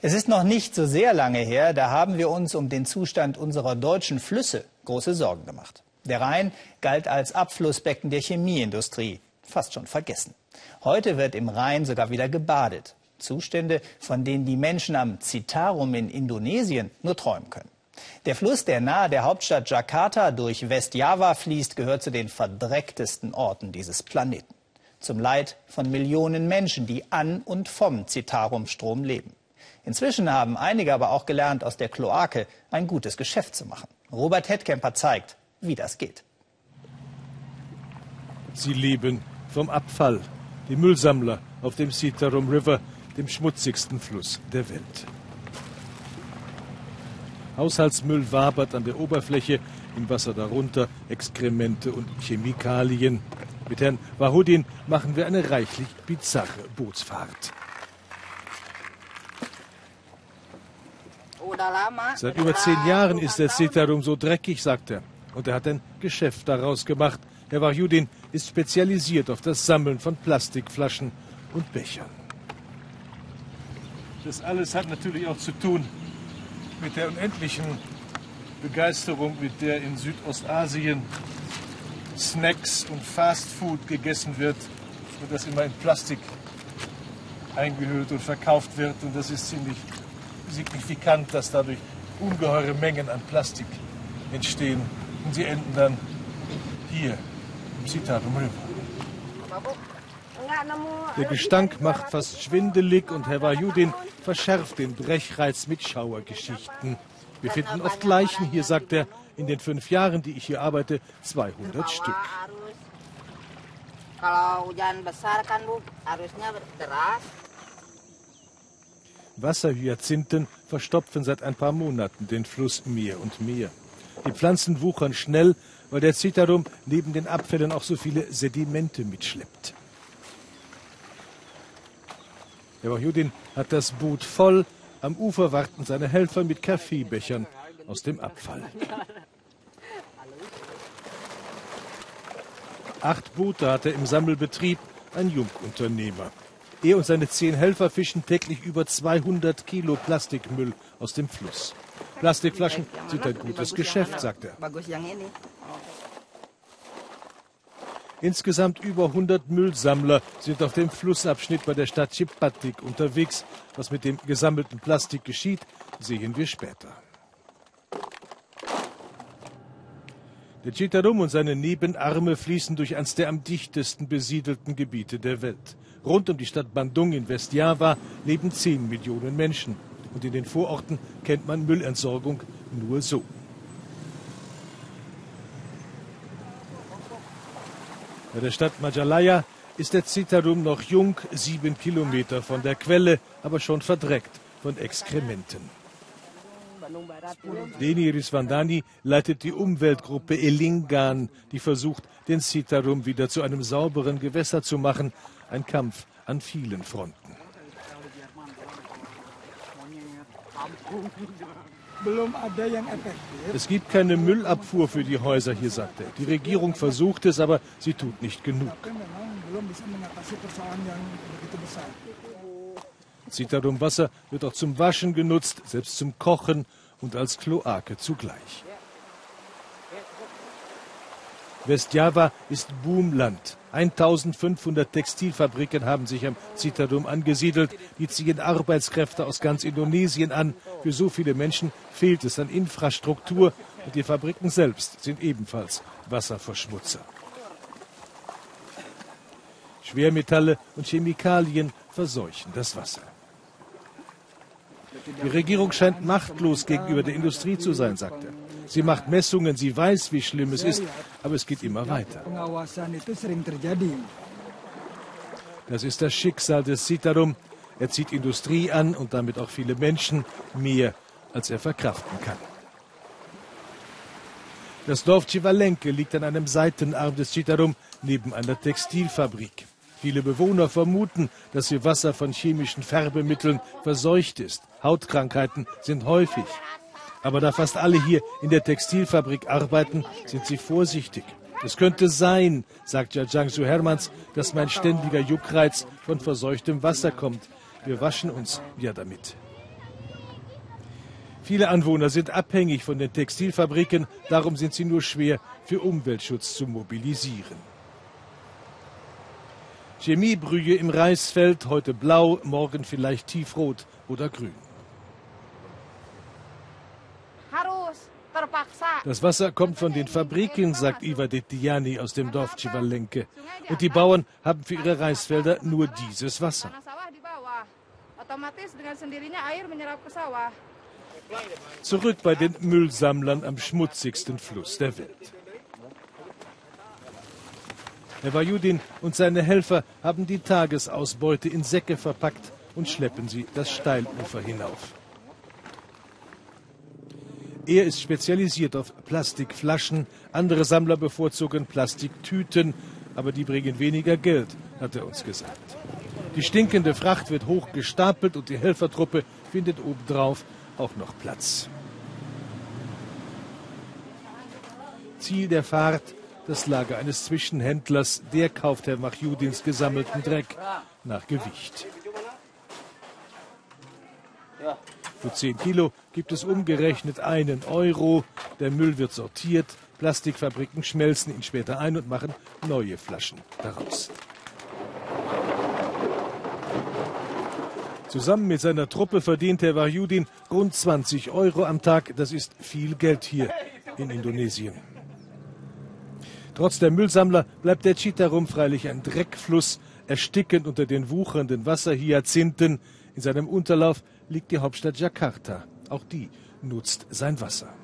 Es ist noch nicht so sehr lange her, da haben wir uns um den Zustand unserer deutschen Flüsse große Sorgen gemacht. Der Rhein galt als Abflussbecken der Chemieindustrie, fast schon vergessen. Heute wird im Rhein sogar wieder gebadet. Zustände, von denen die Menschen am Citarum in Indonesien nur träumen können. Der Fluss, der nahe der Hauptstadt Jakarta durch Westjava fließt, gehört zu den verdrecktesten Orten dieses Planeten. Zum Leid von Millionen Menschen, die an und vom Citarum-Strom leben. Inzwischen haben einige aber auch gelernt, aus der Kloake ein gutes Geschäft zu machen. Robert Hettkemper zeigt, wie das geht. Sie leben vom Abfall. Die Müllsammler auf dem Citarum River, dem schmutzigsten Fluss der Welt. Haushaltsmüll wabert an der Oberfläche, im Wasser darunter Exkremente und Chemikalien. Mit Herrn Wahudin machen wir eine reichlich bizarre Bootsfahrt. Seit über zehn Jahren ist der Citarum so dreckig, sagt er. Und er hat ein Geschäft daraus gemacht. Herr Wahudin ist spezialisiert auf das Sammeln von Plastikflaschen und Bechern. Das alles hat natürlich auch zu tun mit der unendlichen Begeisterung, mit der in Südostasien Snacks und Fastfood gegessen wird und das immer in Plastik eingehüllt und verkauft wird. Und das ist ziemlich signifikant, dass dadurch ungeheure Mengen an Plastik entstehen. Und sie enden dann hier im Citatum River. Der Gestank macht fast schwindelig und Herr Wajudin verschärft den Brechreiz mit Schauergeschichten. Wir finden oft Leichen hier, sagt er, in den fünf Jahren, die ich hier arbeite, 200 Stück. Wasserhyazinthen verstopfen seit ein paar Monaten den Fluss mehr und mehr. Die Pflanzen wuchern schnell, weil der Citarum neben den Abfällen auch so viele Sedimente mitschleppt. Der Wahjudin hat das Boot voll. Am Ufer warten seine Helfer mit Kaffeebechern aus dem Abfall. Acht Boote hat er im Sammelbetrieb, ein Jungunternehmer. Er und seine zehn Helfer fischen täglich über 200 Kilo Plastikmüll aus dem Fluss. Plastikflaschen sind ein gutes Geschäft, sagt er. Insgesamt über 100 Müllsammler sind auf dem Flussabschnitt bei der Stadt Chipatik unterwegs. Was mit dem gesammelten Plastik geschieht, sehen wir später. Der Chitarum und seine Nebenarme fließen durch eines der am dichtesten besiedelten Gebiete der Welt. Rund um die Stadt Bandung in Westjava leben 10 Millionen Menschen. Und in den Vororten kennt man Müllentsorgung nur so. Bei der Stadt Majalaya ist der Citarum noch jung, sieben Kilometer von der Quelle, aber schon verdreckt von Exkrementen. Deni Risvandani leitet die Umweltgruppe Elingan, die versucht, den Citarum wieder zu einem sauberen Gewässer zu machen. Ein Kampf an vielen Fronten. Es gibt keine Müllabfuhr für die Häuser hier, sagt er. Die Regierung versucht es, aber sie tut nicht genug. Citarum-Wasser wird auch zum Waschen genutzt, selbst zum Kochen und als Kloake zugleich. Westjava ist Boomland. 1500 Textilfabriken haben sich am Citadum angesiedelt. Die ziehen Arbeitskräfte aus ganz Indonesien an. Für so viele Menschen fehlt es an Infrastruktur und die Fabriken selbst sind ebenfalls Wasserverschmutzer. Schwermetalle und Chemikalien verseuchen das Wasser. Die Regierung scheint machtlos gegenüber der Industrie zu sein, sagt er. Sie macht Messungen, sie weiß, wie schlimm es ist, aber es geht immer weiter. Das ist das Schicksal des Citarum. Er zieht Industrie an und damit auch viele Menschen, mehr als er verkraften kann. Das Dorf Chivalenke liegt an einem Seitenarm des Citarum neben einer Textilfabrik. Viele Bewohner vermuten, dass ihr Wasser von chemischen Färbemitteln verseucht ist. Hautkrankheiten sind häufig. Aber da fast alle hier in der Textilfabrik arbeiten, sind sie vorsichtig. Es könnte sein, sagt Jajangsu Hermans, dass mein ständiger Juckreiz von verseuchtem Wasser kommt. Wir waschen uns ja damit. Viele Anwohner sind abhängig von den Textilfabriken, darum sind sie nur schwer für Umweltschutz zu mobilisieren. Chemiebrühe im Reisfeld, heute blau, morgen vielleicht tiefrot oder grün. Das Wasser kommt von den Fabriken, sagt Iva Dettiani aus dem Dorf Civalenke. Und die Bauern haben für ihre Reisfelder nur dieses Wasser. Zurück bei den Müllsammlern am schmutzigsten Fluss der Welt. Herr Vajudin und seine Helfer haben die Tagesausbeute in Säcke verpackt und schleppen sie das Steilufer hinauf. Er ist spezialisiert auf Plastikflaschen, andere Sammler bevorzugen Plastiktüten, aber die bringen weniger Geld, hat er uns gesagt. Die stinkende Fracht wird hoch gestapelt und die Helfertruppe findet obendrauf auch noch Platz. Ziel der Fahrt das Lager eines Zwischenhändlers. Der kauft Herr Machjudins gesammelten Dreck nach Gewicht. Für 10 Kilo gibt es umgerechnet einen Euro. Der Müll wird sortiert. Plastikfabriken schmelzen ihn später ein und machen neue Flaschen daraus. Zusammen mit seiner Truppe verdient Herr Wahyudin rund 20 Euro am Tag. Das ist viel Geld hier in Indonesien. Trotz der Müllsammler bleibt der Chitarum freilich ein Dreckfluss, erstickend unter den wuchernden Wasserhyazinthen. In seinem Unterlauf liegt die Hauptstadt Jakarta. Auch die nutzt sein Wasser.